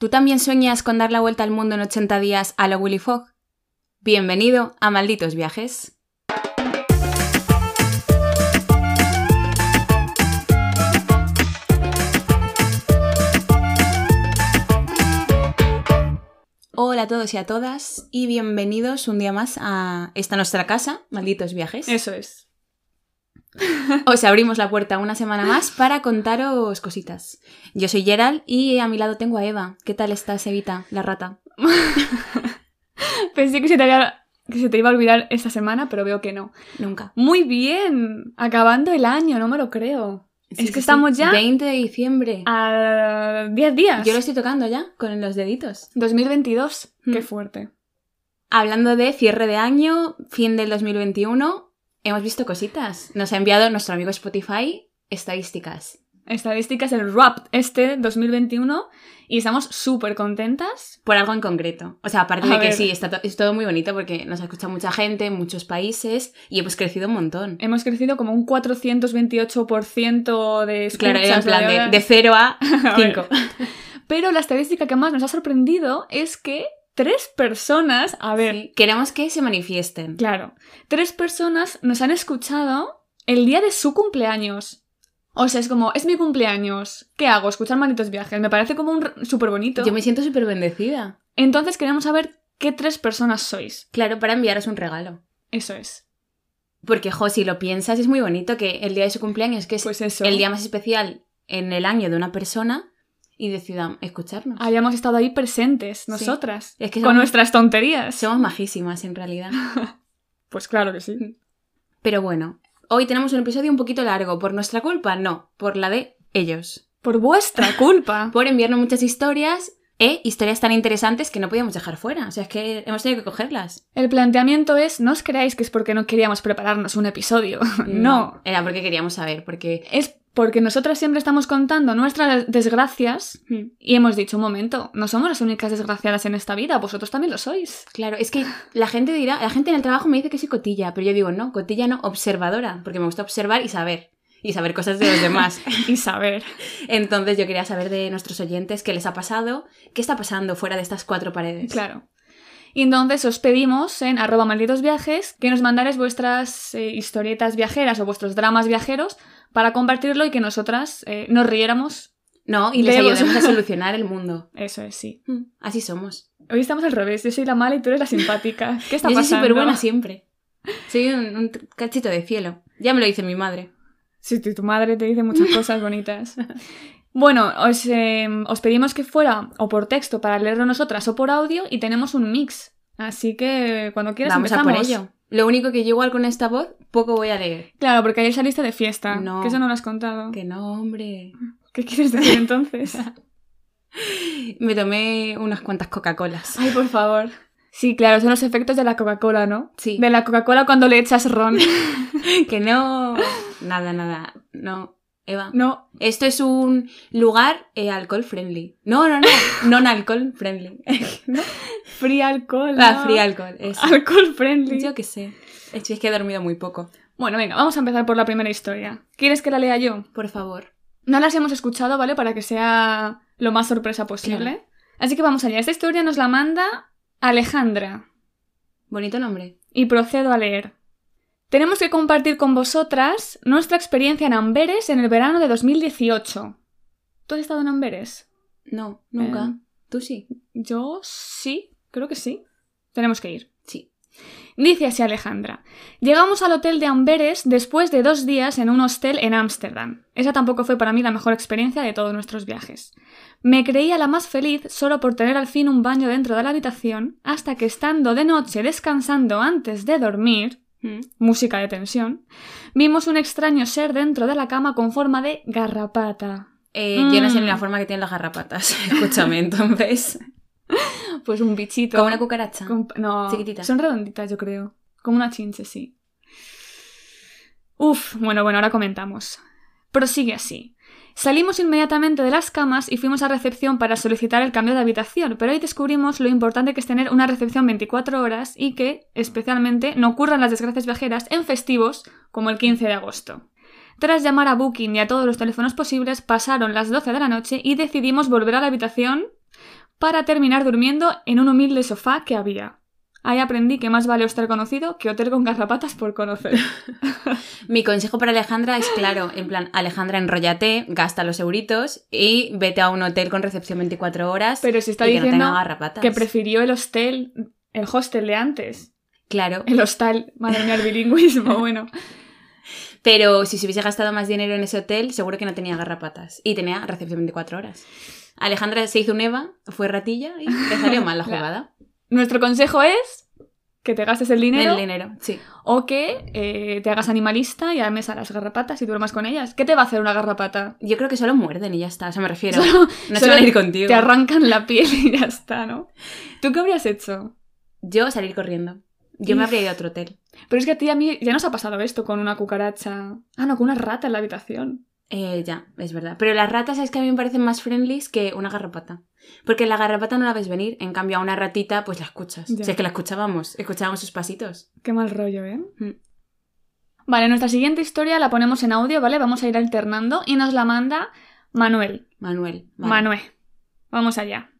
¿Tú también sueñas con dar la vuelta al mundo en 80 días a lo Willy Fogg? Bienvenido a Malditos Viajes. Hola a todos y a todas y bienvenidos un día más a esta nuestra casa, Malditos Viajes. Eso es. Os abrimos la puerta una semana más para contaros cositas. Yo soy Gerald y a mi lado tengo a Eva. ¿Qué tal estás, Evita, la rata? Pensé que se, te había- que se te iba a olvidar esta semana, pero veo que no. Nunca. Muy bien, acabando el año, no me lo creo. Sí, es sí, que estamos ya 20 de diciembre. a 10 días. Yo lo estoy tocando ya con los deditos. 2022, Mm. qué fuerte. Hablando de cierre de año, fin del 2021, hemos visto cositas. Nos ha enviado nuestro amigo Spotify estadísticas. Estadísticas del RAP este 2021 y estamos súper contentas. Por algo en concreto. O sea, aparte A de que sí, está to- es todo muy bonito porque nos ha escuchado mucha gente en muchos países y hemos crecido un montón. Hemos crecido como un 428% de escuchas. Claro, en plan de, horas. de 0 a A ver. 5. Pero la estadística que más nos ha sorprendido es que tres personas, a ver, Sí, Queremos que se manifiesten. Claro. Tres personas nos han escuchado el día de su cumpleaños. O sea, es como, es mi cumpleaños. ¿Qué hago? Escuchar malditos viajes. Me parece como un súper bonito. Yo me siento súper bendecida. Entonces queremos saber qué tres personas sois. Claro, para enviaros un regalo. Eso es. Porque, jo, si lo piensas, es muy bonito que el día de su cumpleaños, que es Pues el día más especial en el año de una persona, y decidan escucharnos. Hayamos estado ahí presentes, nosotras. Es que con somos- nuestras tonterías. Somos majísimas, en realidad. Pues claro que sí. Pero bueno, hoy tenemos un episodio un poquito largo. ¿Por nuestra culpa? No, por la de ellos. Por vuestra culpa. Por enviarnos muchas historias e historias tan interesantes que no podíamos dejar fuera. O sea, es que hemos tenido que cogerlas. El planteamiento es, no os creáis que es porque no queríamos prepararnos un episodio. no. Era porque queríamos saber, porque... Es porque nosotras siempre estamos contando nuestras desgracias Y hemos dicho, un momento, no somos las únicas desgraciadas en esta vida, vosotros también lo sois. Claro, es que la gente dirá, la gente en el trabajo me dice que soy cotilla, pero yo digo, no, cotilla no, observadora, porque me gusta observar y saber. Y saber cosas de los demás. Y saber. Entonces yo quería saber de nuestros oyentes qué les ha pasado, qué está pasando fuera de estas cuatro paredes. Claro. Y entonces os pedimos en arroba malditos viajes que nos mandaréis vuestras eh, historietas viajeras o vuestros dramas viajeros para compartirlo y que nosotras eh, nos riéramos. No, y les ayudemos a solucionar el mundo. Eso es, sí. Mm, Así somos. Hoy estamos al revés, yo soy la mala y tú eres la simpática. ¿Qué está Yo soy pasando? súper buena siempre. Soy un, un cachito de cielo. Ya me lo dice mi madre. Sí, tu tu madre te dice muchas cosas bonitas. Bueno, os, eh, os pedimos que fuera o por texto para leerlo nosotras o por audio y tenemos un mix. Así que cuando quieras Vamos a empezamos. por ello. Lo único que yo igual con esta voz, poco voy a leer. Claro, porque ayer saliste de fiesta. No. Que eso no lo has contado. Que no, hombre. ¿Qué quieres decir entonces? Me tomé unas cuantas Coca-Colas. Ay, por favor. Sí, claro, son los efectos de la Coca-Cola, ¿no? Sí. De la Coca-Cola cuando le echas ron. Que no. Nada, nada. No. Eva. No, Esto es un lugar eh, alcohol friendly. No, no, no. Non alcohol friendly. ¿No? free alcohol. Ah, no. free alcohol. Eso. Alcohol friendly. Yo qué sé. Es que es que he dormido muy poco. Bueno, venga, vamos a empezar por la primera historia. ¿Quieres que la lea yo? Por favor. No las hemos escuchado, ¿vale? Para que sea lo más sorpresa posible. Así que vamos allá. Esta historia nos la manda Alejandra. Bonito nombre. Y procedo a leer. Tenemos que compartir con vosotras nuestra experiencia en Amberes en el verano de 2018. ¿Tú has estado en Amberes? No, nunca. Eh. Tú sí. Yo sí, creo que sí. Tenemos que ir. Sí. Dice así Alejandra. Llegamos al hotel de Amberes después de dos días en un hostel en Ámsterdam. Esa tampoco fue para mí la mejor experiencia de todos nuestros viajes. Me creía la más feliz solo por tener al fin un baño dentro de la habitación, hasta que estando de noche descansando antes de dormir, Mm. música de tensión, vimos un extraño ser dentro de la cama con forma de garrapata. Eh, Yo no sé Mm. ni la forma que tienen las garrapatas. Escúchame, entonces. Pues un bichito. Como una cucaracha. Con- No, Chiquitita. son redonditas, yo creo. Como una chinche, sí. Uf, bueno, bueno, ahora comentamos. Prosigue así. Salimos inmediatamente de las camas y fuimos a recepción para solicitar el cambio de habitación, pero hoy descubrimos lo importante que es tener una recepción 24 horas y que, especialmente, no ocurran las desgracias viajeras en festivos como el 15 de agosto. Tras llamar a Booking y a todos los teléfonos posibles, pasaron las 12 de la noche y decidimos volver a la habitación para terminar durmiendo en un humilde sofá que había. Ahí aprendí que más vale hostel conocido que hotel con garrapatas por conocer. Mi consejo para Alejandra es claro, en plan, Alejandra, enróllate, gasta los euritos y vete a un hotel con recepción 24 horas Pero se está y que no diciendo tenga garrapatas. que prefirió el hostel, el hostel de antes. Claro, El hostal, madre mía, el bilingüismo, bueno. pero si se hubiese gastado más dinero en ese hotel, seguro que no tenía garrapatas y tenía recepción 24 horas. Alejandra se hizo un Eva, fue ratilla y le salió mal la jugada. Nuestro consejo es que te gastes el dinero El dinero, sí. o que eh, te hagas animalista y ames a las garrapatas y duermas con ellas. ¿Qué te va a hacer una garrapata? Yo creo que solo muerden y ya está, o sea, me refiero. Solo- no se van a ir contigo. Te arrancan la piel y ya está, ¿no? ¿Tú qué habrías hecho? Yo salir corriendo. Yo me habría ido a otro hotel. Pero es que a ti a mí ya nos ha pasado esto con una cucaracha. Ah, no, con una rata en la habitación. Eh, ya, es verdad. Pero las ratas es que a mí me parecen más friendlies que una garrapata. Porque la garrapata no la ves venir, en cambio a una ratita pues la escuchas. Ya. Si es que la escuchábamos, escuchábamos sus pasitos. Qué mal rollo, ¿eh? Mm. Vale, nuestra siguiente historia la ponemos en audio, ¿vale? Vamos a ir alternando y nos la manda Manuel. Manuel. vale. Manuel. Vamos allá.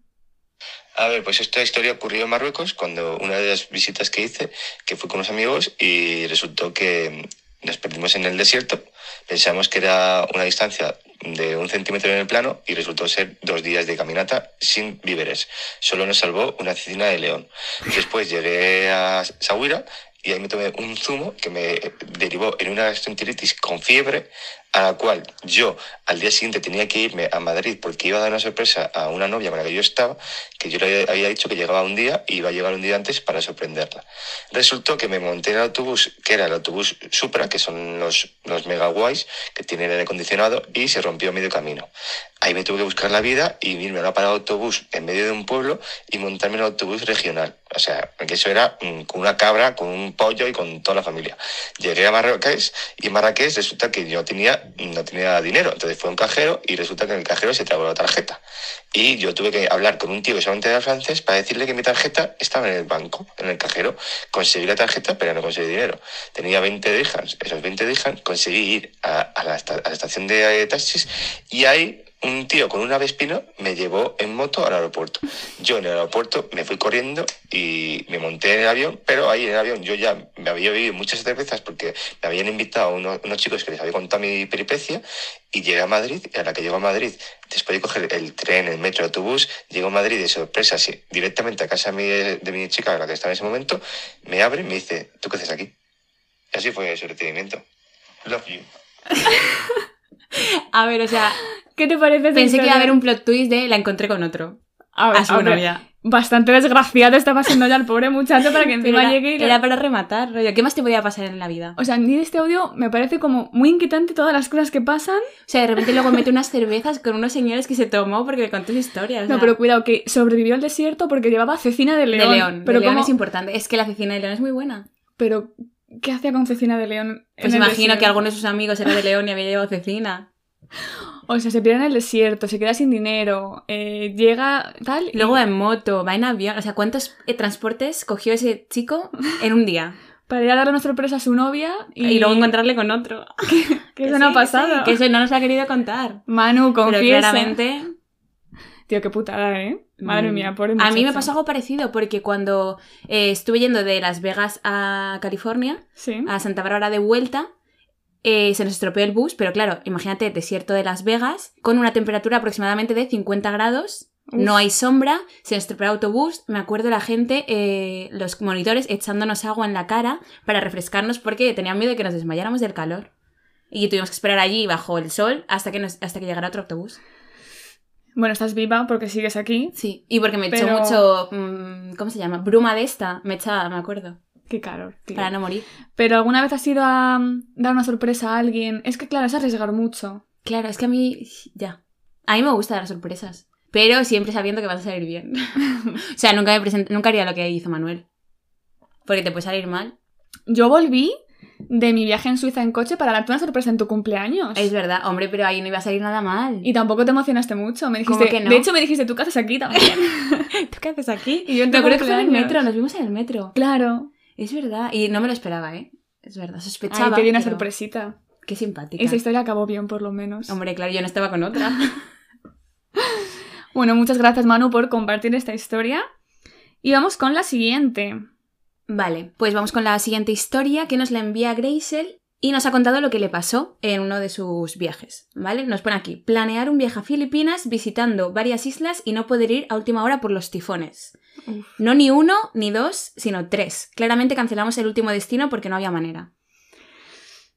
A ver, pues esta historia ocurrió en Marruecos cuando una de las visitas que hice, que fui con unos amigos y resultó que nos perdimos en el desierto. Pensamos que era una distancia de un centímetro en el plano y resultó ser dos días de caminata sin víveres. Solo nos salvó una cecina de león. Después llegué a Sahuira y ahí me tomé un zumo que me derivó en una gastroenteritis con fiebre, a la cual yo al día siguiente tenía que irme a Madrid porque iba a dar una sorpresa a una novia con la que yo estaba, que yo le había dicho que llegaba un día y iba a llegar un día antes para sorprenderla. Resultó que me monté en el autobús, que era el autobús Supra, que son los, los mega guays, que tienen aire acondicionado, y se rompió a medio camino. Ahí me tuve que buscar la vida y irme a una parada de autobús en medio de un pueblo y montarme en el autobús regional. O sea, que eso era mm, con una cabra, con un pollo y con toda la familia. Llegué a Marrakech y en Marrakech resulta que yo tenía, no tenía dinero. Entonces fue un cajero y resulta que en el cajero se trabó la tarjeta. Y yo tuve que hablar con un tío que solamente era francés para decirle que mi tarjeta estaba en el banco, en el cajero. Conseguí la tarjeta, pero no conseguí dinero. Tenía 20 dirhams. Esos 20 dirhams conseguí ir a, la, a la estación de eh, taxis y ahí un tío con un avespino me llevó en moto al aeropuerto. Yo en el aeropuerto me fui corriendo y me monté en el avión, pero ahí en el avión yo ya me había bebido muchas cervezas porque me habían invitado unos, unos chicos que les había contado mi peripecia y llegué a Madrid a la que llego a Madrid, después de coger el tren, el metro, el autobús, llego a Madrid de sorpresa, sí, directamente a casa de mi, de mi chica, la que estaba en ese momento, me abre y me dice, ¿tú qué haces aquí? Y así fue su recibimiento. Love you. A ver, o sea, ¿Qué te parece pensé que iba a haber un plot twist de la encontré con otro. A ver, A su a ver. Bastante desgraciado estaba siendo ya el pobre muchacho para que encima era, llegue y... era para rematar, rollo. ¿Qué más te podía pasar en la vida? O sea, ni de este audio me parece como muy inquietante todas las cosas que pasan. O sea, de repente luego mete unas cervezas con unos señores que se tomó porque le contó su historia. o No, pero cuidado, que sobrevivió al desierto porque llevaba cecina de de león. león. Pero de león ¿cómo- es importante. Es que la cecina de león es muy buena. Pero, ¿qué hacía con cecina de león? en Pues el imagino desierto? que alguno de sus amigos era de león y había llevado cecina. O sea, se pierde en el desierto, se queda sin dinero, eh, llega tal... y- Luego en moto, va en avión. O sea, ¿cuántos eh, transportes cogió ese chico en un día? Para ir a dar una sorpresa a su novia y, Y, luego encontrarle con otro. que eso no ha pasado. sí, que eso no nos ha querido contar. Manu, Pero confiesa. claramente Tío, qué putada, ¿eh? Madre Mm. mía, pobre A mí me pasó algo parecido porque cuando eh, estuve yendo de Las Vegas a California, Sí. a Santa Bárbara de vuelta, eh, se nos estropeó el bus, pero claro, imagínate, desierto de Las Vegas, con una temperatura aproximadamente de 50 grados, Uf. no hay sombra, se nos estropeó el autobús, me acuerdo la gente, eh, los monitores echándonos agua en la cara para refrescarnos porque tenían miedo de que nos desmayáramos del calor. Y tuvimos que esperar allí bajo el sol hasta que, nos- hasta que llegara otro autobús. Bueno, estás viva porque sigues aquí. Sí, y porque me echó Pero- mucho, mm, ¿cómo se llama? Bruma de esta, me echaba, me acuerdo, Qué calor, tío. para no morir. Pero ¿alguna vez has ido a mm, dar una sorpresa a alguien? Es que, claro, es arriesgar mucho. Claro, es que a mí, ya. A mí me gusta dar sorpresas. Pero siempre sabiendo que vas a salir bien. o sea, nunca, me present- nunca haría lo que hizo Manuel. Porque te puede salir mal. Yo volví de mi viaje en Suiza en coche para darte una sorpresa en tu cumpleaños. Es verdad, hombre, pero ahí no iba a salir nada mal. Y tampoco te emocionaste mucho. Me ¿Cómo dijiste, que no? De hecho, me dijiste, ¿tú qué haces aquí también? ¿Tú qué haces aquí? Y yo Me acuerdo que fue en el metro, nos vimos en el metro. claro. Es verdad. Y no me lo esperaba, ¿eh? Es verdad, sospechaba. te di una pero sorpresita. Qué simpática. Esa historia acabó bien, por lo menos. Hombre, claro, yo no estaba con otra. Bueno, muchas gracias Manu por compartir esta historia. Y vamos con la siguiente. Vale, pues vamos con la siguiente historia que nos la envía Graysel y nos ha contado lo que le pasó en uno de sus viajes, ¿vale? Nos pone aquí, planear un viaje a Filipinas visitando varias islas y no poder ir a última hora por los tifones. Uf. No ni uno, ni dos, sino tres. Claramente cancelamos el último destino porque no había manera.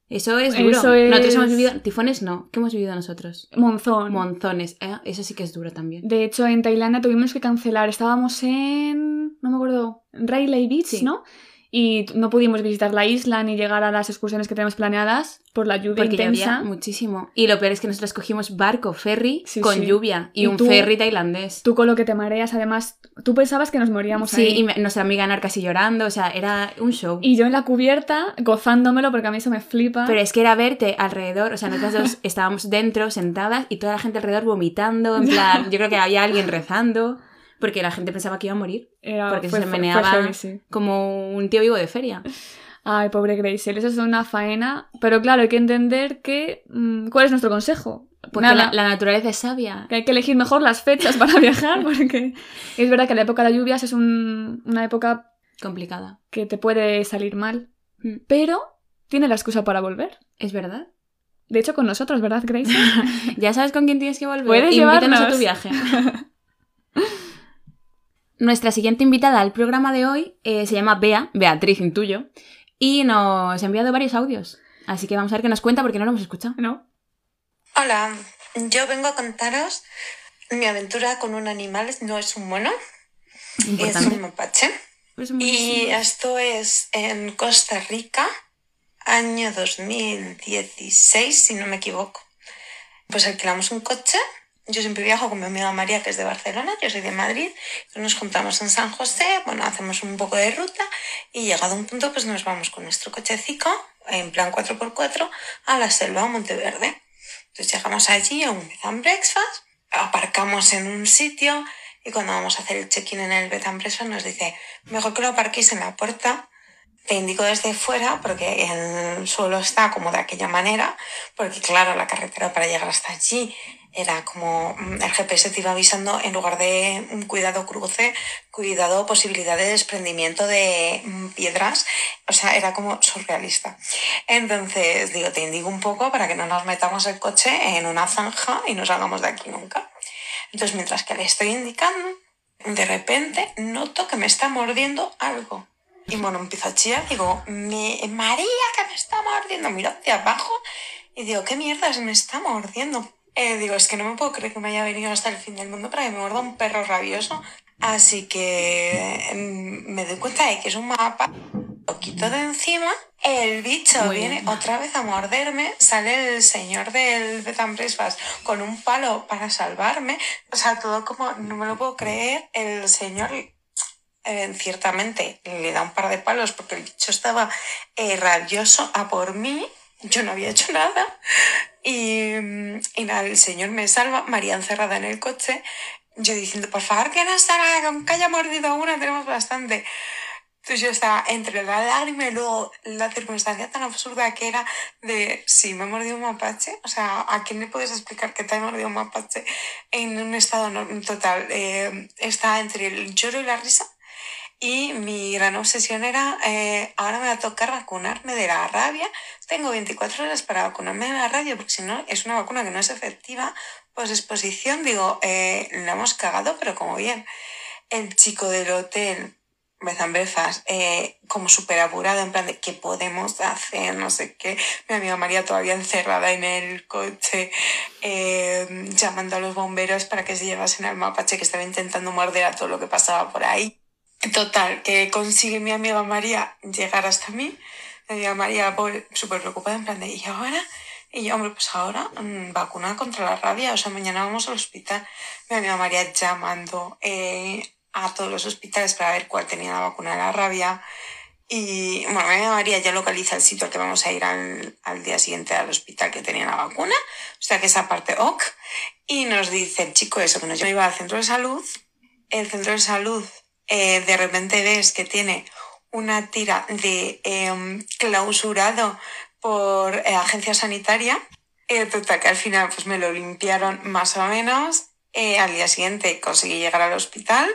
Eso es duro. Eso es- Nosotros hemos vivido... Tifones no. ¿Qué hemos vivido nosotros? Monzón. Monzones. ¿eh? Eso sí que es duro también. De hecho, en Tailandia tuvimos que cancelar. Estábamos en. No me acuerdo. Railay Beach, Sí. ¿no? Y no pudimos visitar la isla ni llegar a las excursiones que tenemos planeadas por la lluvia Porque intensa. llovía muchísimo. Y lo peor es que nosotros cogimos barco, ferry, Sí, con sí. lluvia. Y, Y un tú- ferry tailandés. Tú con lo que te mareas, además, tú pensabas que nos moríamos Sí, ahí. y me- nuestra amiga Anar casi llorando. O sea, era un show. Y yo en la cubierta, gozándomelo porque a mí eso me flipa. Pero es que era verte alrededor, o sea, nosotras dos estábamos dentro, sentadas, y toda la gente alrededor vomitando, en plan, yo creo que había alguien rezando, porque la gente pensaba que iba a morir, Era- porque fue- se fue- meneaba fue heavy, sí. como un tío vivo de feria. Ay, pobre Gracie, eso es una faena. Pero claro, hay que entender que. mm, ¿Cuál es nuestro consejo? Porque Nada, la, la naturaleza es sabia. que hay que elegir mejor las fechas para viajar, porque es verdad que la época de lluvias es un- una época Complicada. que te puede salir mal, Mm, pero tiene la excusa para volver. Es verdad. De hecho, con nosotros, ¿verdad, Gracie? Ya sabes con quién tienes que volver. Puedes Invítanos a llevarnos. tu viaje. Nuestra siguiente invitada al programa de hoy eh, se llama Bea, Beatriz Intuyo, y nos ha enviado varios audios. Así que vamos a ver qué nos cuenta porque no lo hemos escuchado. ¿No? Hola, yo vengo a contaros mi aventura con un animal, no es un mono, es un mapache. Es Y esto es en Costa Rica, año 2016, si no me equivoco. Pues alquilamos un coche. Yo siempre viajo con mi amiga María, que es de Barcelona, yo soy de Madrid. Nos juntamos en San José, bueno, hacemos un poco de ruta y llegado a un punto, pues nos vamos con nuestro cochecico, en plan 4x4, a la selva, a Monteverde. Entonces llegamos allí a un bed and breakfast, aparcamos en un sitio y cuando vamos a hacer el check-in en el bed and breakfast nos dice, mejor que lo aparquéis en la puerta. Te indico desde fuera porque el suelo está como de aquella manera, porque claro, la carretera para llegar hasta allí era como mm, el GPS te iba avisando en lugar de mm, cuidado cruce, cuidado posibilidad de desprendimiento de mm, piedras, o sea, era como surrealista. Entonces, digo, te indico un poco para que no nos metamos el coche en una zanja y no salgamos de aquí nunca. Entonces, mientras que le estoy indicando, de repente noto que me está mordiendo algo. Y bueno, empiezo a chillar, digo, "Mi- María, que me está mordiendo. Miro hacia abajo y digo, ¿qué mierdas me está mordiendo? Eh, digo, es que no me puedo creer que me haya venido hasta el fin del mundo para que me muerda un perro rabioso. Así que mm, me doy cuenta de que es un mapa, lo quito de encima, el bicho Muy viene bien. otra vez a morderme, sale el señor del Breakfast con un palo para salvarme, o sea, todo como, no me lo puedo creer, el señor eh, ciertamente le da un par de palos porque el bicho estaba eh, rabioso a por mí, yo no había hecho nada. Y, y nada, el señor me salva, María encerrada en el coche, yo diciendo, por favor, que no con que haya mordido a una, tenemos bastante. Entonces yo estaba entre la lágrima y luego la circunstancia tan absurda que era de si me ha mordido un mapache, o sea, ¿a quién le puedes explicar que te ha mordido un mapache en un estado total? Eh, está entre el lloro y la risa. Y mi gran obsesión era, eh, ahora me va a tocar vacunarme de la rabia. Tengo 24 horas para vacunarme de la rabia, porque si no, es una vacuna que no es efectiva. Pues exposición, digo, eh, la hemos cagado, pero como bien. El chico del hotel, Breakfast, eh, como súper apurado, en plan de qué podemos hacer, no sé qué. Mi amiga María todavía encerrada en el coche, eh, llamando a los bomberos para que se llevasen al mapache que estaba intentando morder a todo lo que pasaba por ahí. Total, que consigue mi amiga María llegar hasta mí. Mi amiga María, súper preocupada, en plan de, ¿y ahora? Y yo, hombre, pues ahora, mm, vacuna contra la rabia, o sea, mañana vamos al hospital. Mi amiga María llamando eh, a todos los hospitales para ver cuál tenía la vacuna de la rabia. Y bueno, mi amiga María ya localiza el sitio al que vamos a ir al, al día siguiente al hospital que tenía la vacuna. O sea que esa parte ok. Y nos dice el chico eso, que nos lleva al centro de salud. El centro de salud eh, de repente ves que tiene una tira de em, clausurado por eh, agencia sanitaria. Eh, total, que al final pues me lo limpiaron más o menos. Al día siguiente conseguí llegar al hospital.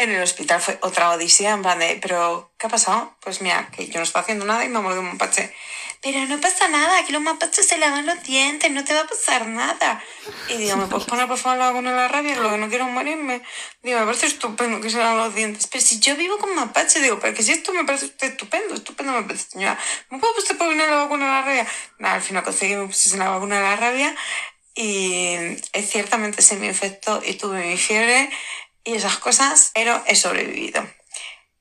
En el hospital fue otra odisea, en plan de, pero, ¿qué ha pasado? Pues mira, que yo no estaba haciendo nada y me ha mordido un mapache. Pero no pasa nada, aquí los mapaches se lavan los dientes, no te va a pasar nada. Y digo, ¿me puedes poner por favor la vacuna de la rabia? Lo que no quiero morirme. Digo, me parece estupendo que se lavan los dientes. Pero si yo vivo con mapache, digo, pero que si esto me parece estupendo, estupendo me parece, señora. ¿Me puedo usted poner la vacuna de la rabia? Nada, al final conseguí me pusiese la vacuna de la rabia y ciertamente se me infectó y tuve mi fiebre y esas cosas, pero he sobrevivido.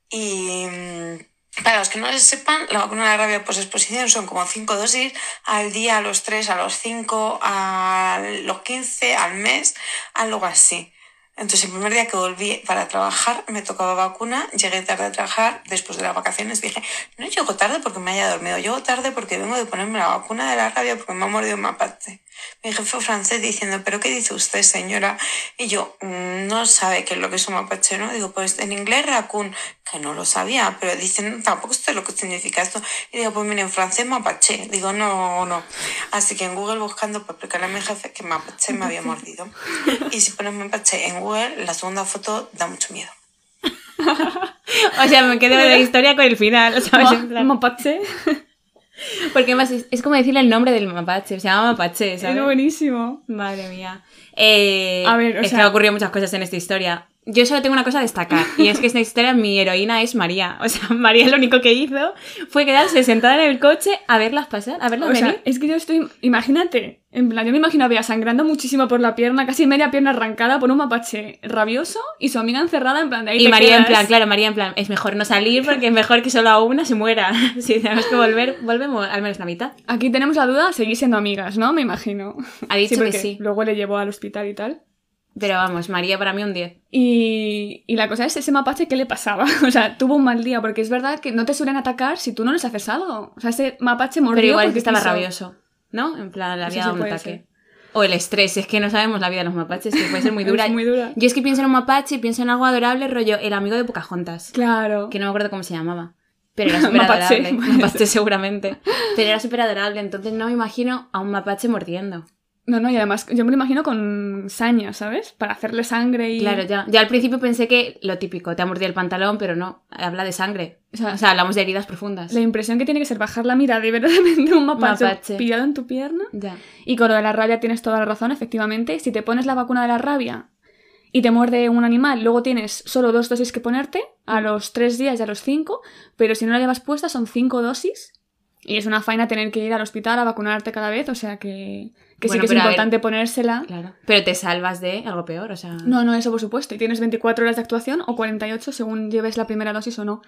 Y mm, para los que no les sepan, la vacuna de la rabia post exposición son como 5 dosis al día, a los 3, a los 5, a los 15, al mes, algo así. Entonces el primer día que volví para trabajar me tocaba vacuna, llegué tarde a trabajar, después de las vacaciones dije, no llego tarde porque me haya dormido, llego tarde porque vengo de ponerme la vacuna de la rabia porque me ha mordido un mapache. Mi jefe francés diciendo, ¿pero qué dice usted, señora? Y yo, "Mm, no sabe qué es lo que es un mapache, ¿no? Digo, pues en inglés raccoon, que no lo sabía, pero dicen, tampoco sé lo que significa esto. Y digo, pues mire, en francés mapache. Digo, no, no. Así que en Google buscando para explicarle a mi jefe que mapache me había mordido. Y si pones mapache en Google, la segunda foto da mucho miedo. O sea, me quedo de la historia con el final, ¿sabes? Mapache. Porque más es, es como decirle el nombre del mapache, se llama mapache, Es ¿sabes? buenísimo. Madre mía. Eh, A ver, o es sea- que han ocurrido muchas cosas en esta historia. Yo solo tengo una cosa a destacar, y es que esta historia mi heroína es María. O sea, María lo único que hizo fue quedarse sentada en el coche a verlas pasar, a verlas O sea, venir. es que yo estoy. Imagínate. En plan, yo me imagino a Bea sangrando muchísimo por la pierna, casi media pierna arrancada por un mapache rabioso y su amiga encerrada en plan de ahí. Y te María en plan, claro, María en plan, es mejor no salir porque es mejor que solo a una se muera. Si tenemos que volver, volvemos al menos la mitad. Aquí tenemos la duda, seguir siendo amigas, ¿no? Me imagino. Ha dicho que sí. Luego le llevó al hospital y tal. Pero vamos, María para mí un 10. Y, y la cosa es, ese mapache, ¿qué le pasaba? O sea, tuvo un mal día, porque es verdad que no te suelen atacar si tú no les haces algo. O sea, ese mapache mordió Pero igual porque que estaba quiso. rabioso, ¿no? En plan, le había dado un ataque. ser. O el estrés, es que no sabemos la vida de los mapaches, que puede ser muy dura. Es muy dura. Yo es que pienso en un mapache y pienso en algo adorable, rollo el amigo de Pocahontas, Claro. que no me acuerdo cómo se llamaba. Pero era súper adorable. Mapache seguramente. Pero era súper adorable, entonces no me imagino a un mapache mordiendo. No, no, y además yo me lo imagino con saña, ¿sabes? Para hacerle sangre y... Claro, ya. Ya al principio pensé que lo típico, te ha mordido el pantalón, pero no, habla de sangre. O sea, O sea, hablamos de heridas profundas. la impresión que tiene que ser bajar la mirada y ver de un mapache, Mapache. pillado en tu pierna. Ya. Y con lo de la rabia tienes toda la razón, efectivamente. Si te pones la vacuna de la rabia y te muerde un animal, luego tienes solo dos dosis que ponerte, a los tres días y a los cinco, pero si no la llevas puesta son cinco dosis. Y es una faena tener que ir al hospital a vacunarte cada vez, o sea que, que sí que es ver- importante ponérsela. Claro. Pero te salvas de algo peor, o sea. No, no, eso por supuesto. Y tienes 24 horas de actuación o 48 según lleves la primera dosis o no.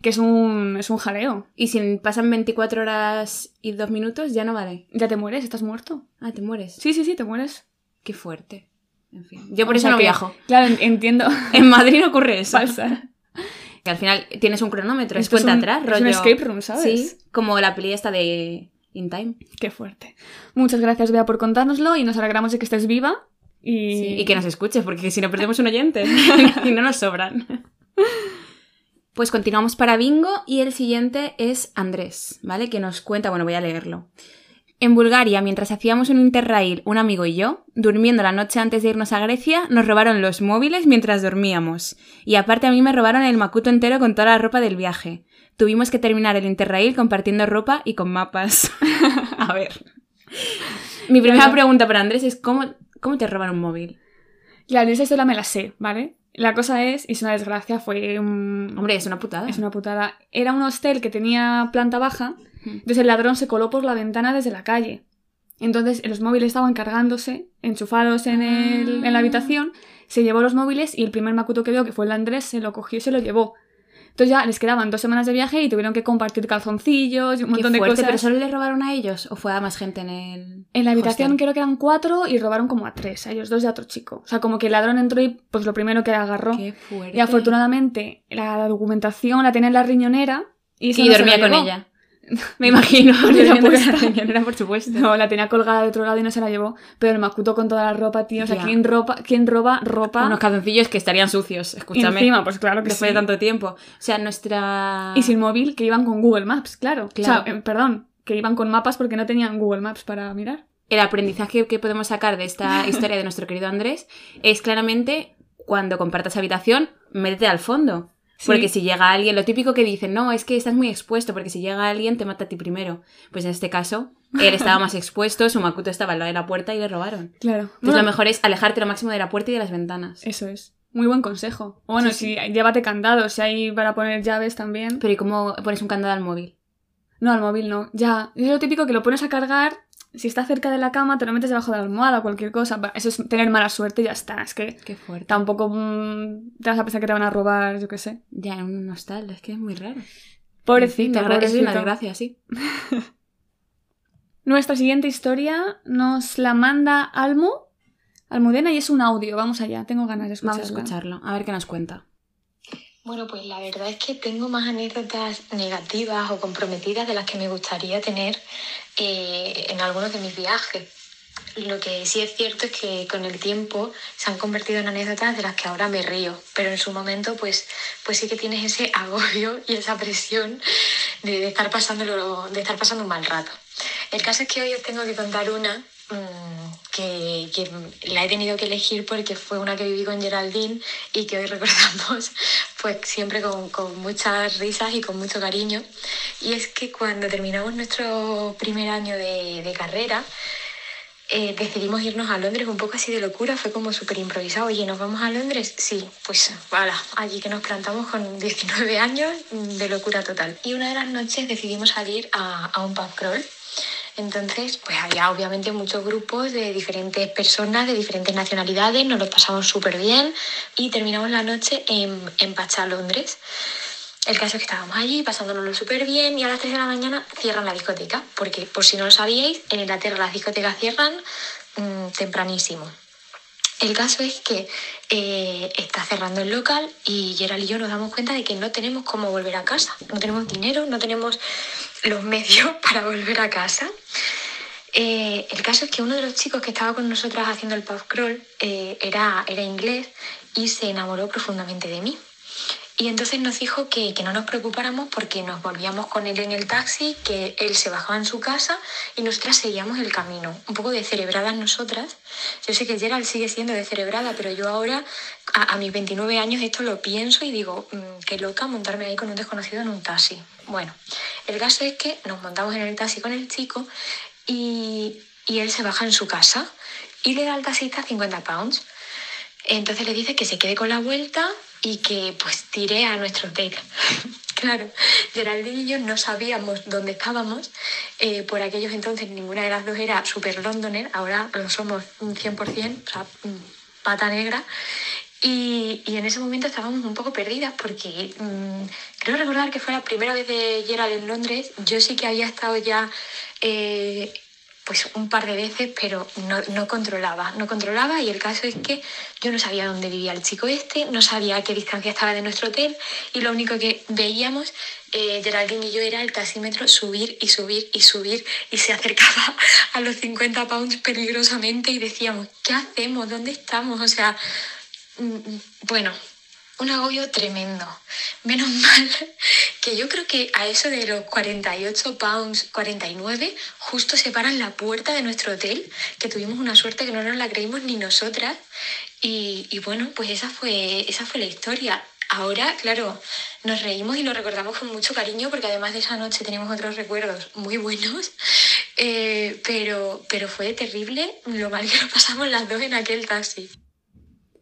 Que es un, es un jaleo. Y si pasan 24 horas y 2 minutos, ya no vale. Ya te mueres, estás muerto. Ah, te mueres. Sí, sí, sí, te mueres. Qué fuerte. En fin. Yo por O eso no que- viajo. Claro, en- entiendo. En Madrid no ocurre eso. Falsa. Que al final tienes un cronómetro, es Esto es cuenta un- atrás, es rollo. un escape room, ¿sabes? Sí, como la peli esta de In Time. Qué fuerte. Muchas gracias, Bea, por contárnoslo y nos alegramos de que estés viva. Y, Sí, Y que nos escuches, porque si no perdemos un oyente. y no nos sobran. Pues continuamos para Bingo y el siguiente es Andrés, ¿vale? Que nos cuenta, bueno, voy a leerlo. En Bulgaria, mientras hacíamos un interrail, un amigo y yo, durmiendo la noche antes de irnos a Grecia, nos robaron los móviles mientras dormíamos. Y aparte a mí me robaron el macuto entero con toda la ropa del viaje. Tuvimos que terminar el interrail compartiendo ropa y con mapas. a ver. Mi primera pregunta para Andrés es ¿cómo, cómo te roban un móvil? Claro, esa historia me la sé, ¿vale? La cosa es, y es una desgracia, fue un... Hombre, es una putada. Es una putada. Era un hostel que tenía planta baja, entonces el ladrón se coló por la ventana desde la calle. Entonces los móviles estaban cargándose, enchufados en, el- en la habitación, se llevó los móviles y el primer macuto que vio, que fue el Andrés, se lo cogió y se lo llevó. Entonces ya les quedaban dos semanas de viaje y tuvieron que compartir calzoncillos y un Qué montón de cosas. ¿Pero solo le robaron a ellos o fue a más gente en el En la habitación hostel? creo que eran cuatro y robaron como a tres, a ellos dos y a otro chico. O sea, como que el ladrón entró y pues lo primero que agarró. Qué fuerte. Y afortunadamente la documentación la tenía en la riñonera y, se dormía con ella. Me imagino. Durmiendo la por supuesto. No, la tenía colgada de otro lado y no se la llevó. Pero el macuto con toda la ropa, tío. O sea. ¿quién, ropa, ¿quién roba ropa? Unos calzoncillos que estarían sucios, escúchame. encima, pues claro que después sí. de tanto tiempo. O sea, nuestra... Y sin móvil, que iban con Google Maps, claro. Claro. O sea, eh, perdón, que iban con mapas porque no tenían Google Maps para mirar. el aprendizaje que podemos sacar de esta historia de nuestro querido Andrés es claramente cuando compartas habitación, métete al fondo. Sí. Porque si llega alguien, lo típico que dicen, no, es que estás muy expuesto, porque si llega alguien te mata a ti primero. Pues en este caso, él estaba más expuesto, su Makuto estaba al lado de la puerta y le robaron. Claro. Entonces Bueno, lo mejor es alejarte lo máximo de la puerta y de las ventanas. Eso es. Muy buen consejo. Bueno, Sí, si llévate candados, si hay para poner llaves también. Pero ¿y cómo pones un candado al móvil? No, al móvil no. Ya. Es lo típico que lo pones a cargar. Si está cerca de la cama, te lo metes debajo de la almohada o cualquier cosa. Eso es tener mala suerte y ya está. Es que Qué fuerte. tampoco mm, te vas a pensar que te van a robar, yo qué sé. Ya, en un hostal, es que es muy raro. Fin, Es una desgracia, sí. Nuestra siguiente historia nos la manda Almu. Almudena y es un audio. Vamos allá, tengo ganas de escucharla. Vamos a escucharlo, a ver qué nos cuenta. Bueno, pues la verdad es que tengo más anécdotas negativas o comprometidas de las que me gustaría tener eh, en algunos de mis viajes. Lo que sí es cierto es que con el tiempo se han convertido en anécdotas de las que ahora me río, pero en su momento pues, pues sí que tienes ese agobio y esa presión de, de estar pasándolo, de estar pasando un mal rato. El caso es que hoy os tengo que contar una que, que la he tenido que elegir porque fue una que viví con Geraldine y que hoy recordamos pues siempre con, con muchas risas y con mucho cariño. Y es que cuando terminamos nuestro primer año de, de carrera, eh, decidimos irnos a Londres un poco así de locura, fue como súper improvisado. Oye, ¿nos vamos a Londres? Sí, pues voilà, allí que nos plantamos con 19 años mm, de locura total. Y una de las noches decidimos salir a, a un pub crawl. Entonces, pues había obviamente muchos grupos de diferentes personas, de diferentes nacionalidades, nos lo pasamos súper bien y terminamos la noche en, en Pacha, Londres. El caso es que estábamos allí pasándonoslo súper bien y a las 3 de la mañana cierran la discoteca, porque por si no lo sabíais, en Inglaterra las discotecas cierran mm, tempranísimo. El caso es que eh, está cerrando el local y Gerald y yo nos damos cuenta de que no tenemos cómo volver a casa. No tenemos dinero, no tenemos los medios para volver a casa. Eh, el caso es que uno de los chicos que estaba con nosotras haciendo el pub crawl eh, era, era inglés y se enamoró profundamente de mí. Y entonces nos dijo que, que no nos preocupáramos porque nos volvíamos con él en el taxi, que él se bajaba en su casa y nosotras seguíamos el camino. Un poco descerebradas nosotras. Yo sé que Gerald sigue siendo descerebrada, pero yo ahora, a, mis 29 años, esto lo pienso y digo, "Mm, qué loca montarme ahí con un desconocido en un taxi. Bueno, el caso es que nos montamos en el taxi con el chico y, y él se baja en su casa y le da al taxista 50 pounds. Entonces le dice que se quede con la vuelta y que pues tire a nuestro hotel. claro, Geraldine y yo no sabíamos dónde estábamos. eh, por aquellos entonces ninguna de las dos era super londoner, ahora lo somos un 100%, o sea, pata negra. Y, y en ese momento estábamos un poco perdidas porque mm, creo recordar que fue la primera vez de Gerald en Londres. Yo sí que había estado ya eh, pues un par de veces, pero no, no controlaba, no controlaba y el caso es que yo no sabía dónde vivía el chico este, no sabía a qué distancia estaba de nuestro hotel y lo único que veíamos, eh, Geraldine y yo, era el taxímetro subir y subir y subir y se acercaba a los 50 pounds peligrosamente y decíamos, ¿qué hacemos? ¿Dónde estamos? O sea, mm, mm, bueno, un agobio tremendo. Menos mal que yo creo que a eso de los 48 pounds, 49, justo se paran la puerta de nuestro hotel, que tuvimos una suerte que no nos la creímos ni nosotras. Y, bueno, pues esa fue, esa fue la historia. Ahora, claro, nos reímos y lo recordamos con mucho cariño porque además de esa noche tenemos otros recuerdos muy buenos, Eh, pero, pero fue terrible lo mal que lo pasamos las dos en aquel taxi.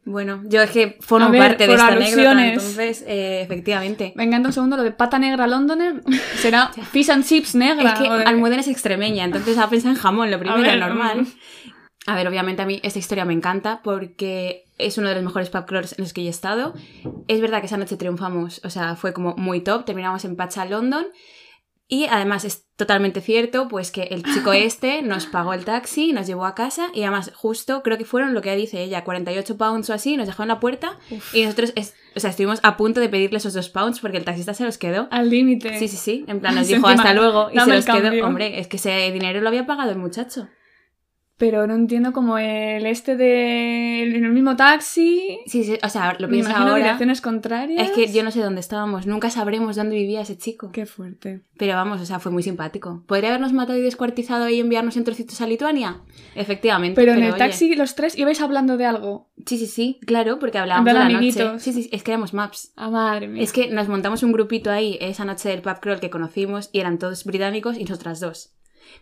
Bueno, yo es que formo ver, parte de esta anécdota, alusiones. entonces, eh, efectivamente. Venga, un segundo, lo de pata negra Londoner será fish and chips negra. Es que de- Almudena es extremeña, entonces ha pensado en jamón, lo primero, ver, normal. A ver, obviamente a mí esta historia me encanta porque es uno de los mejores pub crawls en los que yo he estado. Es verdad que esa noche triunfamos, o sea, fue como muy top, terminamos en Pacha, London. Y además es totalmente cierto, pues que el chico este nos pagó el taxi, nos llevó a casa y además justo creo que fueron lo que dice ella, 48 pounds o así, nos dejó en la puerta y nosotros, es- o sea, estuvimos a punto de pedirle esos dos pounds porque el taxista se los quedó. Al límite. Sí, sí, sí. En plan, nos dijo hasta luego y se los quedó. Hombre, es que ese dinero lo había pagado el muchacho. Pero no entiendo como el este de... En el mismo taxi... Sí, sí, o sea, lo pienso ahora. direcciones contrarias. Es que yo no sé dónde estábamos, nunca sabremos dónde vivía ese chico. Qué fuerte. Pero vamos, o sea, fue muy simpático. ¿Podría habernos matado y descuartizado y enviarnos en trocitos a Lituania? Efectivamente. Pero, en el oye, taxi los tres ibais hablando de algo. Sí, sí, sí, claro, porque hablábamos de la noche. amiguitos. Sí, sí, es que éramos maps. Ah, madre mía. Es que nos montamos un grupito ahí esa noche del pub crawl que conocimos y eran todos británicos y nosotras dos.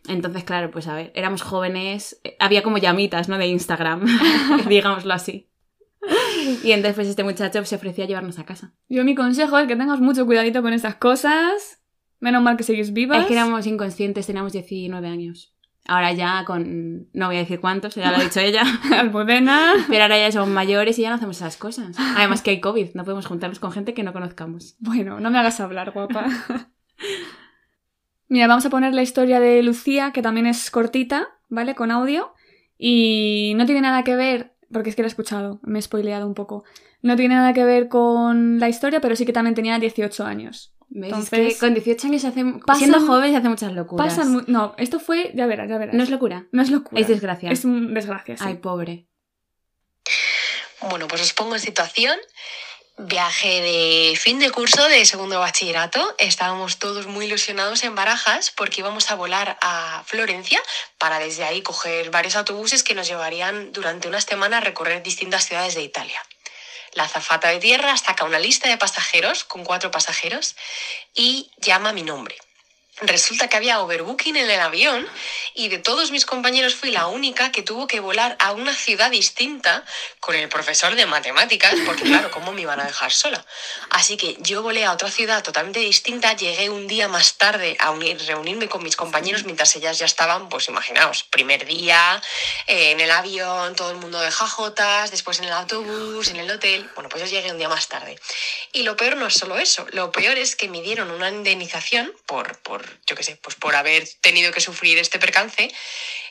Entonces, claro, pues a ver, éramos jóvenes, eh, había como llamitas, ¿no? De Instagram, digámoslo así. Y entonces pues este muchacho se ofreció a llevarnos a casa. Yo mi consejo es que tengas mucho cuidadito con estas cosas. Menos mal que seguís vivas. Es que éramos inconscientes, teníamos 19 años. Ahora ya con... no voy a decir cuántos, ya lo ha dicho ella. Almudena. Pero ahora ya somos mayores y ya no hacemos esas cosas. Además que hay COVID, no podemos juntarnos con gente que no conozcamos. Bueno, no me hagas hablar, guapa. Mira, vamos a poner la historia de Lucía, que también es cortita, ¿vale? Con audio. Y no tiene nada que ver, porque es que la he escuchado, me he spoileado un poco. No tiene nada que ver con la historia, pero sí que también tenía 18 años. ¿Ves? Entonces, es que con 18 años se hace... pasan- siendo joven se hace muchas locuras. Pasan mu- No, esto fue, ya verás, ya verás. No es locura. No es locura. Es desgracia. Es un desgracia, sí. Ay, pobre. Bueno, pues os pongo en situación. Viaje de fin de curso de segundo bachillerato. Estábamos todos muy ilusionados en Barajas porque íbamos a volar a Florencia para desde ahí coger varios autobuses que nos llevarían durante una semana a recorrer distintas ciudades de Italia. La azafata de tierra saca una lista de pasajeros con cuatro pasajeros y llama mi nombre. Resulta que había overbooking en el avión y de todos mis compañeros fui la única que tuvo que volar a una ciudad distinta con el profesor de matemáticas, porque claro, ¿cómo me iban a dejar sola? Así que yo volé a otra ciudad totalmente distinta, llegué un día más tarde a unir- reunirme con mis compañeros mientras ellas ya estaban, pues imaginaos, primer día eh, en el avión, todo el mundo de jajotas, después en el autobús, en el hotel. Bueno, pues yo llegué un día más tarde. Y lo peor no es solo eso, lo peor es que me dieron una indemnización por, por yo qué sé, pues por haber tenido que sufrir este percance.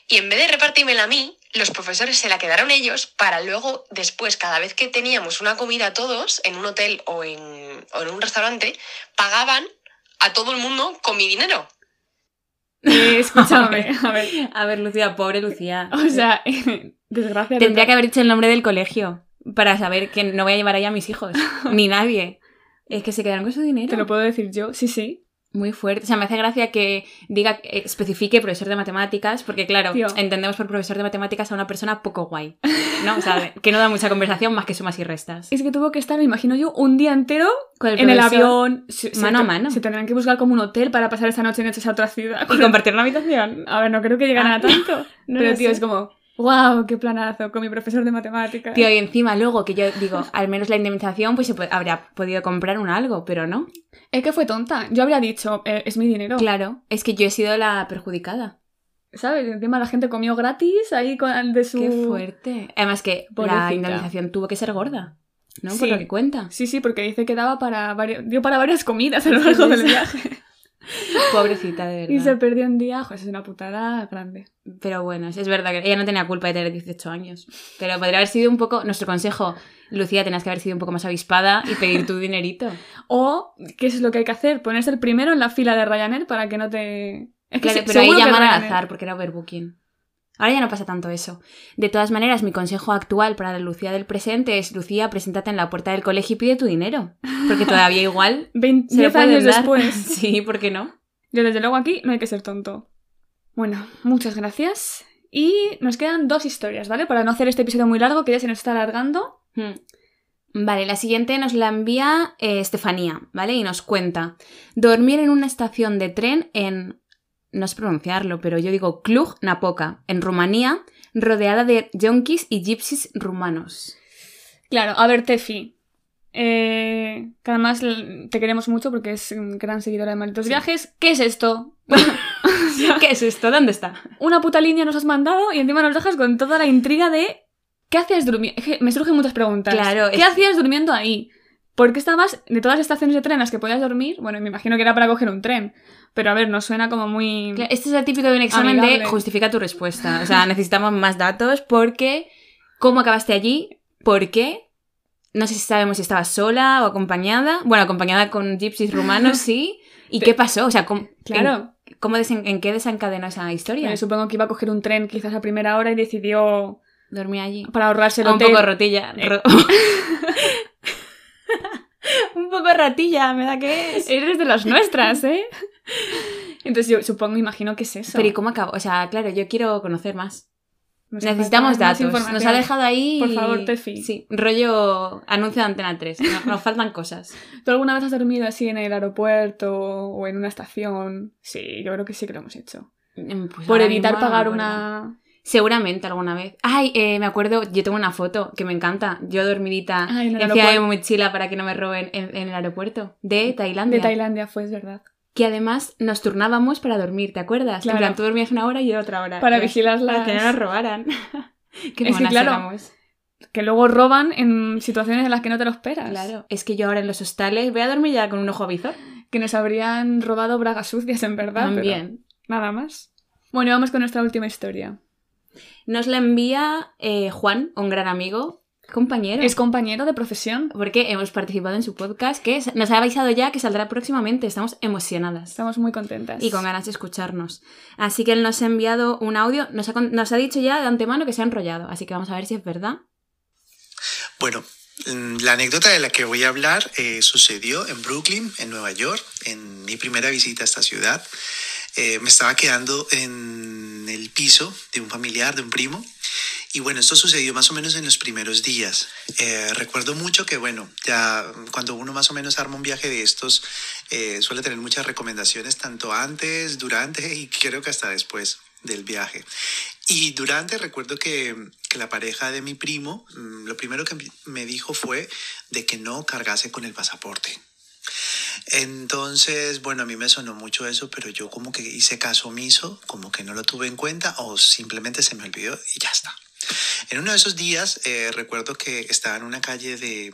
Y en vez de repartírmela a mí, los profesores se la quedaron ellos para luego, después, cada vez que teníamos una comida todos, en un hotel o en, o en un restaurante, pagaban a todo el mundo con mi dinero. Eh, escúchame, a ver. A ver, Lucía, pobre Lucía. O sea, desgracia. Tendría que haber dicho el nombre del colegio para saber que no voy a llevar ahí a mis hijos. Ni nadie. Es que se quedaron con su dinero. Te lo puedo decir yo, sí, sí. Muy fuerte. O sea, me hace gracia que diga, eh, especifique profesor de matemáticas, porque claro, Tío. entendemos por profesor de matemáticas a una persona poco guay. ¿No? O sea, que no da mucha conversación más que sumas y restas. Es que tuvo que estar, me imagino yo, un día entero Con el en el avión. Se- se Mano a mano. Se tendrán que buscar como un hotel para pasar esa noche en esa otra ciudad. Y compartir una habitación. A ver, no creo que llegaran Ah. a tanto. No pero, tío, sé. es como, wow, qué planazo con mi profesor de matemáticas. Tío, y encima luego que yo digo, al menos la indemnización, pues se po- habría podido comprar un algo, pero no. Es que fue tonta. Yo habría dicho, eh, es mi dinero. Claro, es que yo he sido la perjudicada. ¿Sabes? Encima la gente comió gratis ahí con, de su. Qué fuerte. Además que la Pobrecita. indemnización tuvo que ser gorda, ¿no? Sí. Por lo que cuenta. Sí, sí, porque dice que daba para varios, dio para varias comidas a lo largo del viaje. Pobrecita, de verdad. Y se perdió un día, pues es una putada grande. Pero bueno, es verdad que ella no tenía culpa de tener 18 años. Pero podría haber sido un poco. Nuestro consejo, Lucía, tenías que haber sido un poco más avispada y pedir tu dinerito. O, ¿qué es lo que hay que hacer? Ponerse el primero en la fila de Ryanair para que no te... Es que Claro, se- pero ahí llaman al azar porque era overbooking. Ahora ya no pasa tanto eso. De todas maneras, mi consejo actual para la Lucía del presente es: Lucía, preséntate en la puerta del colegio y pide tu dinero. Porque todavía igual 20 se lo 10 años dar. después. Sí, ¿por qué no? Yo desde luego aquí no hay que ser tonto. Bueno, muchas gracias. Y nos quedan dos historias, ¿vale? Para no hacer este episodio muy largo, que ya se nos está alargando. Hmm. Vale, la siguiente nos la envía eh, Estefanía, ¿vale? Y nos cuenta: dormir en una estación de tren en. No sé pronunciarlo, pero yo digo Cluj-Napoca, en Rumanía, rodeada de yonkis y gypsies rumanos. Claro, a ver, Tefi. Eh, que además te queremos mucho porque es un gran seguidora de Malditos Viajes. ¿Qué es esto? ¿Qué es esto? ¿Dónde está? Una puta línea nos has mandado y encima nos dejas con toda la intriga de ¿qué hacías durmiendo? Me surgen muchas preguntas. Claro, ¿Qué es- hacías durmiendo ahí? ¿Por qué estabas de todas las estaciones de tren en las que podías dormir? Bueno, me imagino que era para coger un tren. Pero a ver, nos suena como muy... Este es el típico de un examen Amigable. de justifica tu respuesta. O sea, necesitamos más datos porque ¿cómo acabaste allí? ¿Por qué? No sé si sabemos si estabas sola o acompañada. Bueno, acompañada con gypsies rumanos, sí. ¿Y qué pasó? O sea, ¿cómo- Claro. en- ¿Cómo desen- ¿En qué desencadenó esa historia? Yo supongo que iba a coger un tren quizás a primera hora y decidió, Dormí allí. para ahorrarse el Ah, un hotel... poco rotilla. Eh. un poco ratilla, me da que es. Eres de las nuestras, ¿eh? Entonces yo supongo, imagino que es eso. Pero ¿y cómo acabó? O sea, claro, yo quiero conocer más. Nos Necesitamos datos. Nos ha dejado ahí. Por favor, Tefi. Sí, rollo anuncio de Antena 3. Nos, nos faltan cosas. ¿Tú alguna vez has dormido así en el aeropuerto o en una estación? Sí, yo creo que sí que lo hemos hecho. Mm, pues Por evitar mismo pagar una... Seguramente alguna vez. Ay, eh, me acuerdo, yo tengo una foto que me encanta. Yo dormidita Ay, en encima de mi mochila para que no me roben en, en el aeropuerto de Tailandia. De Tailandia fue, es verdad. Que además nos turnábamos para dormir, ¿te acuerdas? Claro. En plan, tú dormías una hora y yo otra hora. Para Y- vigilar Para que no nos robaran. Qué Es que claro, éramos. Que luego roban en situaciones en las que no te lo esperas. Claro. Es que yo ahora en los hostales voy a dormir ya con un ojo avizor. Que nos habrían robado bragas sucias, en verdad. pero También. Nada más. Bueno, vamos con nuestra última historia. Nos la envía eh, Juan, un gran amigo, compañero. Es compañero de profesión. porque hemos participado en su podcast, que nos ha avisado ya que saldrá próximamente. Estamos emocionadas. Estamos muy contentas. y con ganas de escucharnos. Así que él nos ha enviado un audio, nos ha, nos ha dicho ya de antemano que se ha enrollado, así que vamos a ver si es verdad. Bueno, mm, la anécdota de la que voy a hablar eh, sucedió en Brooklyn, en Nueva York, en mi primera visita a esta ciudad. Eh, me estaba quedando en el piso de un familiar, de un primo. Y bueno, esto sucedió más o menos en los primeros días. Eh, recuerdo mucho que, bueno, ya cuando uno más o menos arma un viaje de estos, eh, suele tener muchas recomendaciones, tanto antes, durante y creo que hasta después del viaje. Y durante recuerdo que, que la pareja de mi primo, mm, lo primero que me dijo fue de que no cargase con el pasaporte. Entonces, bueno, a mí me sonó mucho eso, pero yo como que hice caso omiso, como que no lo tuve en cuenta o simplemente se me olvidó y ya está. En uno de esos días eh, recuerdo que estaba en una calle de,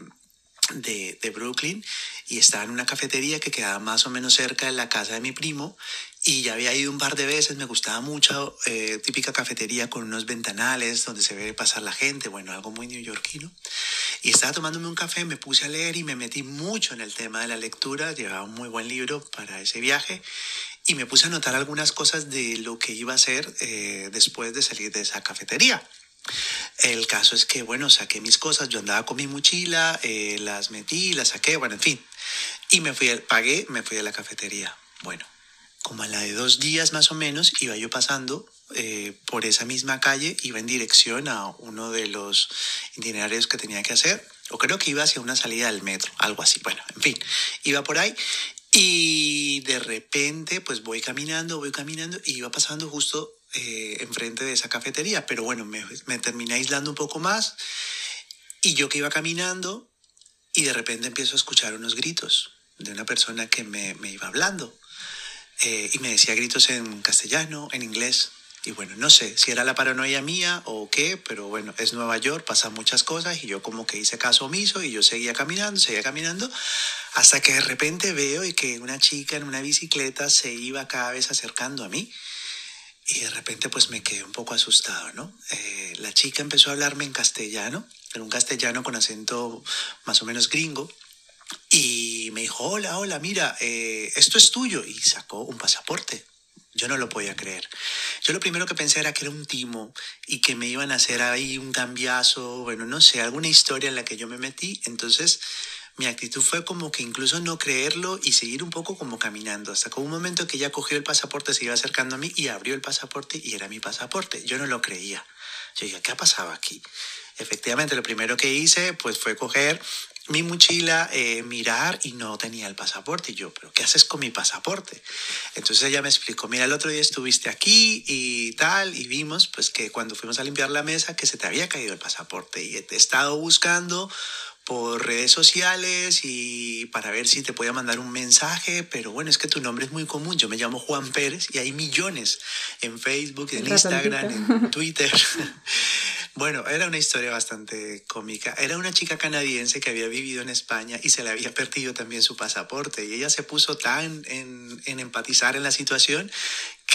de, Brooklyn y estaba en una cafetería que quedaba más o menos cerca de la casa de mi primo y ya había ido un par de veces, me gustaba mucho, eh, típica cafetería con unos ventanales donde se ve pasar la gente, bueno, algo muy neoyorquino. Y estaba tomándome un café, me puse a leer y me metí mucho en el tema de la lectura, llevaba un muy buen libro para ese viaje y me puse a anotar algunas cosas de lo que iba a hacer eh, después de salir de esa cafetería. El caso es que, bueno, saqué mis cosas, yo andaba con mi mochila, eh, las metí, las saqué, bueno, en fin. Y me fui, pagué, me fui a la cafetería. Bueno, como a la de dos días más o menos, iba yo pasando eh, por esa misma calle, iba en dirección a uno de los itinerarios que tenía que hacer, o creo que iba hacia una salida del metro, algo así. Bueno, en fin, iba por ahí y de repente pues voy caminando, voy caminando y iba pasando justo eh, enfrente de esa cafetería, pero bueno, me, me terminé aislando un poco más y yo que iba caminando y de repente empiezo a escuchar unos gritos de una persona que me, me iba hablando eh, y me decía gritos en castellano, en inglés. Y bueno, no sé si era la paranoia mía o qué, pero bueno, es Nueva York, pasan muchas cosas y yo como que hice caso omiso y yo seguía caminando, seguía caminando, hasta que de repente veo y que una chica en una bicicleta se iba cada vez acercando a mí. Y de repente pues me quedé un poco asustado, ¿no? Eh, la chica empezó a hablarme en castellano, en un castellano con acento más o menos gringo, y me dijo, hola, hola, mira, eh, esto es tuyo. Y sacó un pasaporte. Yo no lo podía creer. Yo lo primero que pensé era que era un timo y que me iban a hacer ahí un cambiazo, bueno, no sé, alguna historia en la que yo me metí. Entonces mi actitud fue como que incluso no creerlo y seguir un poco como caminando. Hasta que un momento que ella cogió el pasaporte, se iba acercando a mí y abrió el pasaporte y era mi pasaporte. Yo no lo creía. Yo dije, ¿qué ha pasado aquí? Efectivamente, lo primero que hice pues fue coger mi mochila, eh, mirar y no tenía el pasaporte. Y yo, ¿pero qué haces con mi pasaporte? Entonces ella me explicó, mira, el otro día estuviste aquí y tal, y vimos pues que cuando fuimos a limpiar la mesa que se te había caído el pasaporte y he estado buscando por redes sociales y para ver si te podía mandar un mensaje, pero bueno, es que tu nombre es muy común, yo me llamo Juan Pérez y hay millones en Facebook, en Instagram, en Twitter. Bueno, era una historia bastante cómica. Era una chica canadiense que había vivido en España y se le había perdido también su pasaporte. Y ella se puso tan en, en empatizar en la situación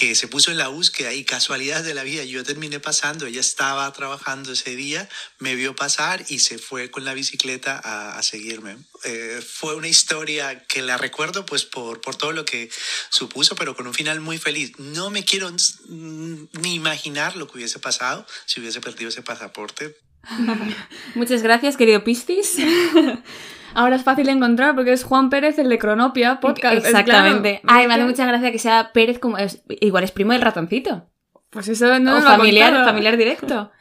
que se puso en la búsqueda y casualidad de la vida, yo terminé pasando, ella estaba trabajando ese día, me vio pasar y se fue con la bicicleta a, a seguirme. Eh, fue una historia que la recuerdo pues por, por todo lo que supuso, pero con un final muy feliz. No me quiero ni imaginar lo que hubiese pasado si hubiese perdido ese pasaporte. Muchas gracias, querido Pistis. Ahora es fácil encontrar porque es Juan Pérez, el de Cronopia Podcast. Exactamente. claro. Ay, me hace mucha gracia que sea Pérez como... es- igual es primo del ratoncito. Pues eso no o nos lo familiar, familiar directo.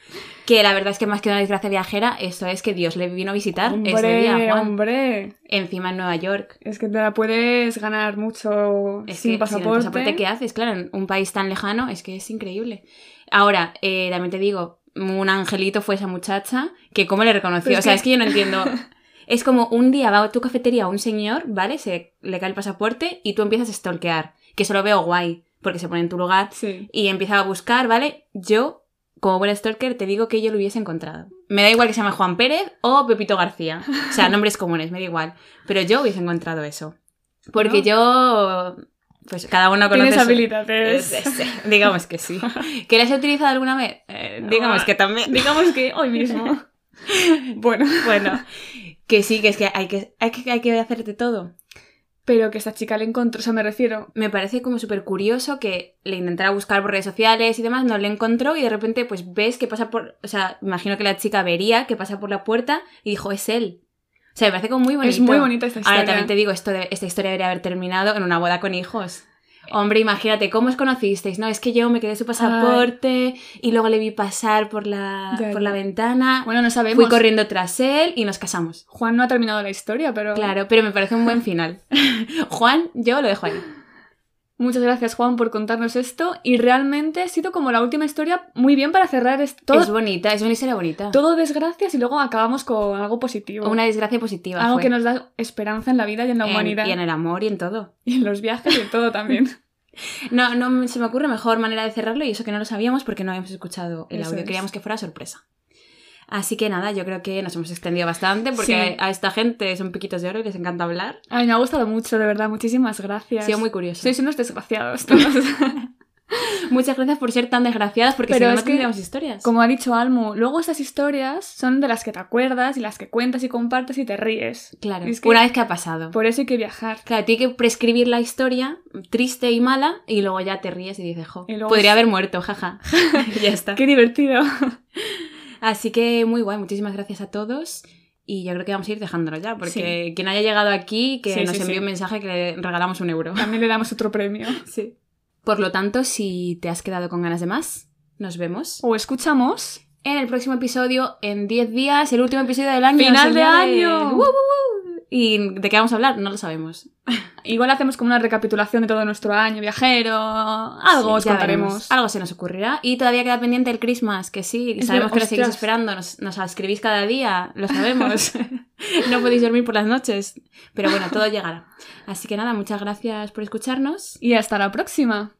Que la verdad es que más que una desgracia viajera, eso es que Dios le vino a visitar ese Hombre, día, Juan. hombre. Encima en Nueva York. Es que te la puedes ganar mucho Es sin que pasaporte. sin el pasaporte, ¿qué haces? Claro, en un país tan lejano, es que es increíble. Ahora, eh, también te digo, un angelito fue esa muchacha que cómo le reconoció. Pero o sea, que- es que yo no entiendo. Es como un día va a tu cafetería un señor, ¿vale? Se le cae el pasaporte y tú empiezas a stalkear. Que eso lo veo guay, porque se pone en tu lugar Sí. y empieza a buscar, ¿vale? Yo, como buen stalker, te digo que yo lo hubiese encontrado. Me da igual que se llame Juan Pérez o Pepito García. O sea, nombres comunes, me da igual. Pero yo hubiese encontrado eso. Porque ¿No? yo... Pues cada uno conoce... Tienes habilidades. Digamos que sí. ¿Que las he utilizado alguna vez? Eh, digamos que también. Digamos que hoy mismo. bueno. Bueno, que sí, que es que hay que, hay que, hay que hacerte todo. Pero que esta chica le encontró, o sea, me refiero. Me parece como súper curioso que le intentara buscar por redes sociales y demás, no le encontró y de repente pues ves que pasa por... O sea, imagino que la chica vería que pasa por la puerta y dijo, es él. O sea, me parece como muy bonito. Es muy bonita esta historia. Ahora también te digo, esto de- esta historia debería haber terminado en una boda con hijos. Hombre, imagínate, ¿cómo os conocisteis? No, es que yo me quedé su pasaporte y luego le vi pasar por la, Ya, por la ventana. Bueno, no sabemos. Fui corriendo tras él y nos casamos. Juan no ha terminado la historia, pero. Claro, pero me parece un buen final. Juan, yo lo dejo ahí. Muchas gracias, Juan, por contarnos esto. Y realmente ha sido como la última historia muy bien para cerrar esto. Todo, Es bonita, es una historia bonita. todo desgracias y luego acabamos con algo positivo. Una desgracia positiva. algo fue. que nos da esperanza en la vida y en la En- humanidad. y en el amor y en todo. Y en los viajes y en todo también. No, no se me ocurre mejor manera de cerrarlo y eso que no lo sabíamos porque no habíamos escuchado el Eso audio. es. Queríamos que fuera sorpresa. Así que nada, yo creo que nos hemos extendido bastante porque Sí. a, a esta gente son piquitos de oro y les encanta hablar. Ay, me ha gustado mucho, de verdad. Muchísimas gracias. Ha sido muy curioso. Sois unos desgraciados todos. Muchas gracias por ser tan desgraciadas porque Pero si no, es no tendríamos historias. Como ha dicho Almu, luego estas historias son de las que te acuerdas y las que cuentas y compartes y te ríes. Claro, es que una vez que ha pasado. Por eso hay que viajar. Claro, tiene que prescribir la historia triste y mala y luego ya te ríes y dices, jo, Y luego podría haber muerto, jaja. Ya está. Qué divertido. Así que muy guay, muchísimas gracias a todos. Y yo creo que vamos a ir dejándolo ya, porque quien haya llegado aquí, que Sí, nos sí, envíe un mensaje que le regalamos un euro. También le damos otro premio. Sí. Por lo tanto, si te has quedado con ganas de más, nos vemos O escuchamos. en el próximo episodio en 10 días, el último episodio del año. ¡Final de año! ¡Uh, uh, uh! ¿Y de qué vamos a hablar? No lo sabemos. Igual hacemos como una recapitulación de todo nuestro año viajero. Algo Sí, os contaremos. veremos. Algo se nos ocurrirá. Y todavía queda pendiente el Christmas, que sí, Es sabemos que lo seguís esperando, nos, nos escribís cada día, lo sabemos. no podéis dormir por las noches. Pero bueno, todo llegará. Así que nada, muchas gracias por escucharnos. Y hasta la próxima.